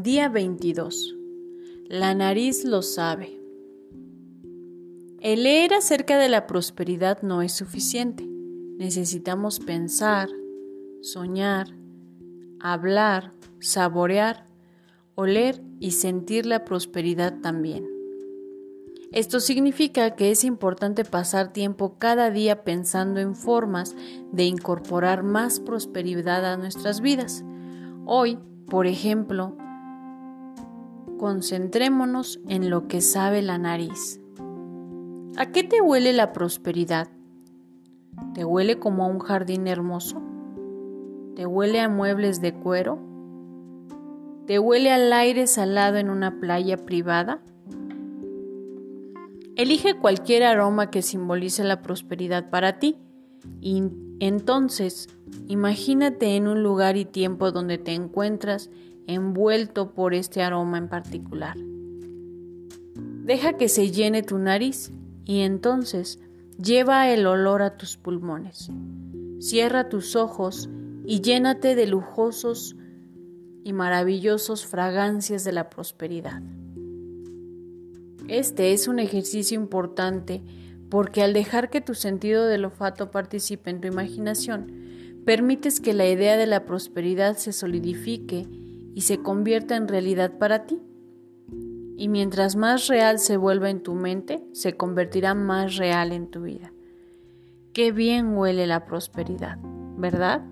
Día 22. La nariz lo sabe. El leer acerca de la prosperidad no es suficiente. Necesitamos pensar, soñar, hablar, saborear, oler y sentir la prosperidad también. Esto significa que es importante pasar tiempo cada día pensando en formas de incorporar más prosperidad a nuestras vidas. Hoy, por ejemplo, concentrémonos en lo que sabe la nariz. ¿A qué te huele la prosperidad? ¿Te huele como a un jardín hermoso? ¿Te huele a muebles de cuero? ¿Te huele al aire salado en una playa privada? Elige cualquier aroma que simbolice la prosperidad para ti y entonces imagínate en un lugar y tiempo donde te encuentras envuelto por este aroma en particular. Deja que se llene tu nariz y entonces lleva el olor a tus pulmones. Cierra tus ojos y llénate de lujosos y maravillosos fragancias de la prosperidad. Este es un ejercicio importante porque al dejar que tu sentido del olfato participe en tu imaginación, permites que la idea de la prosperidad se solidifique y se convierta en realidad para ti. Y mientras más real se vuelva en tu mente, se convertirá más real en tu vida. Qué bien huele la prosperidad, ¿verdad?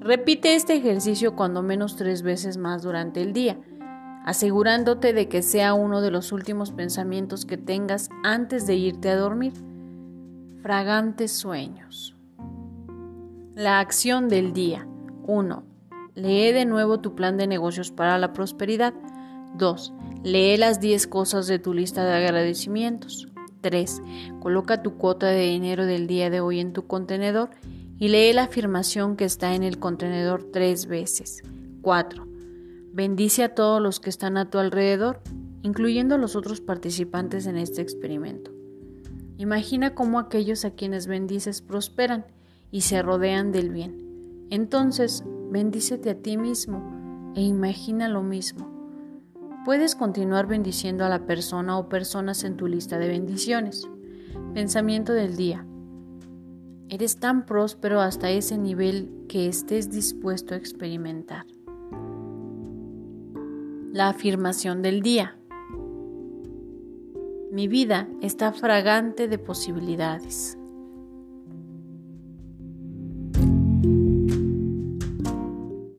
Repite este ejercicio cuando menos tres veces más durante el día, asegurándote de que sea uno de los últimos pensamientos que tengas antes de irte a dormir. Fragantes sueños. La acción del día. 1. Lee de nuevo tu plan de negocios para la prosperidad. 2. Lee las 10 cosas de tu lista de agradecimientos. 3. Coloca tu cuota de dinero del día de hoy en tu contenedor y lee la afirmación que está en el contenedor tres veces. 4. Bendice a todos los que están a tu alrededor, incluyendo a los otros participantes en este experimento. Imagina cómo aquellos a quienes bendices prosperan y se rodean del bien. Entonces, bendícete a ti mismo e imagina lo mismo. Puedes continuar bendiciendo a la persona o personas en tu lista de bendiciones. Pensamiento del día. Eres tan próspero hasta ese nivel que estés dispuesto a experimentar. La afirmación del día. Mi vida está fragante de posibilidades.